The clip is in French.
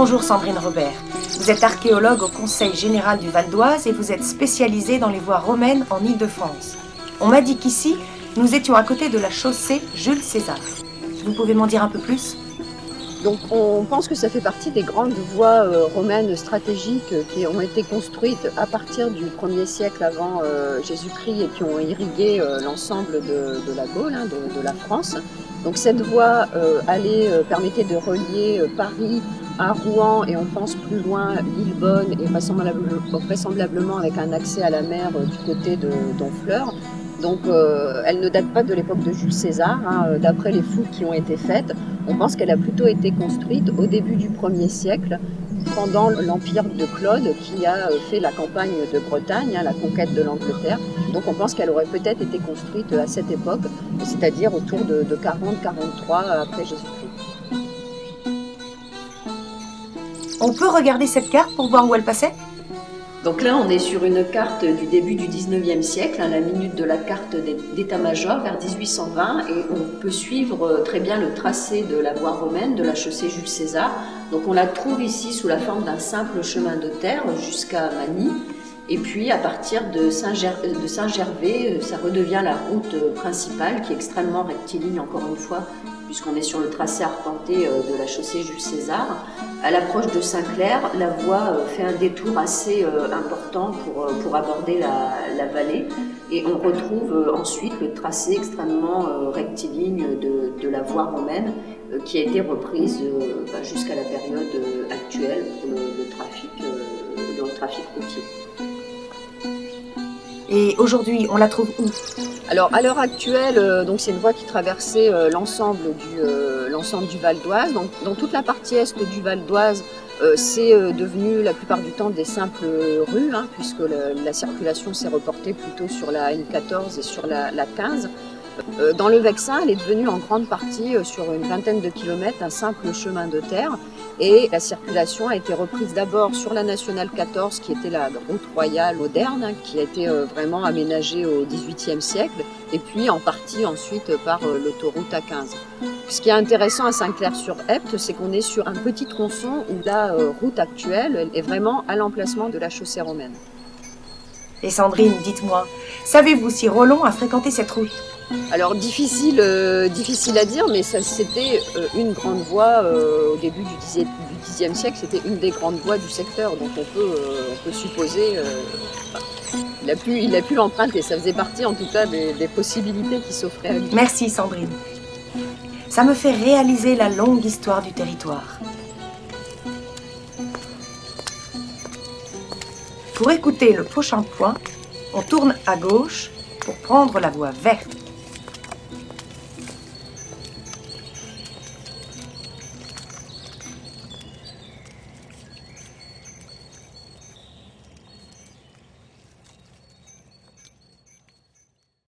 Bonjour Sandrine Robert. Vous êtes archéologue au Conseil général du Val d'Oise et vous êtes spécialisée dans les voies romaines en Île-de-France. On m'a dit qu'ici, nous étions à côté de la chaussée Jules César. Vous pouvez m'en dire un peu plus? Donc on pense que ça fait partie des grandes voies euh, romaines stratégiques qui ont été construites à partir du 1er siècle avant euh, Jésus-Christ et qui ont irrigué euh, l'ensemble de, la Gaule, hein, de, la France. Donc cette voie allait, permettait de relier Paris à Rouen et on pense plus loin Lillebonne et vraisemblablement avec un accès à la mer du côté de Donfleur. Donc euh, elle ne date pas de l'époque de Jules César, hein, euh, d'après les fouilles qui ont été faites. On pense qu'elle a plutôt été construite au début du 1er siècle, pendant l'empire de Claude qui a euh, fait la campagne de Bretagne, hein, la conquête de l'Angleterre. Donc on pense qu'elle aurait peut-être été construite à cette époque, c'est-à-dire autour de, de 40-43 après Jésus-Christ. On peut regarder cette carte pour voir où elle passait? Donc là, on est sur une carte du début du 19e siècle, hein, la minute de la carte d'état-major vers 1820, et on peut suivre euh, très bien le tracé de la voie romaine de la chaussée Jules César. Donc on la trouve ici sous la forme d'un simple chemin de terre jusqu'à Manille. Et puis à partir de Saint-Gervais, euh, ça redevient la route principale qui est extrêmement rectiligne encore une fois, puisqu'on est sur le tracé arpenté euh, de la chaussée Jules César. À l'approche de Saint-Clair, la voie euh, fait un détour assez important pour, pour aborder la, vallée et on retrouve ensuite le tracé extrêmement rectiligne de, la voie romaine qui a été reprise bah, jusqu'à la période actuelle pour le, trafic, le trafic routier. Et aujourd'hui, on la trouve où alors à l'heure actuelle, euh, donc c'est une voie qui traversait euh, l'ensemble du, euh, du Val d'Oise. Donc dans toute la partie est du Val d'Oise, c'est devenu la plupart du temps des simples rues, hein, puisque la, circulation s'est reportée plutôt sur la N14 et sur la, la 15. Dans le Vexin, elle est devenue en grande partie, sur une vingtaine de kilomètres, un simple chemin de terre. Et la circulation a été reprise d'abord sur la nationale 14, qui était la route royale moderne, hein, qui a été euh, vraiment aménagée au XVIIIe siècle, et puis en partie ensuite par euh, l'autoroute A15. Ce qui est intéressant à Saint-Clair-sur-Epte, c'est qu'on est sur un petit tronçon où la euh, route actuelle est vraiment à l'emplacement de la chaussée romaine. Et Sandrine, dites-moi, savez-vous si Roland a fréquenté cette route? Alors difficile, euh, difficile à dire, mais c'était euh, une grande voie euh, au début du Xe siècle, c'était une des grandes voies du secteur, donc on peut, on peut supposer. il a pu, il a pu l'emprunter, ça faisait partie en tout cas des, des possibilités qui s'offraient à lui. Merci Sandrine. Ça me fait réaliser la longue histoire du territoire. Pour écouter le prochain point, on tourne à gauche pour prendre la voie verte.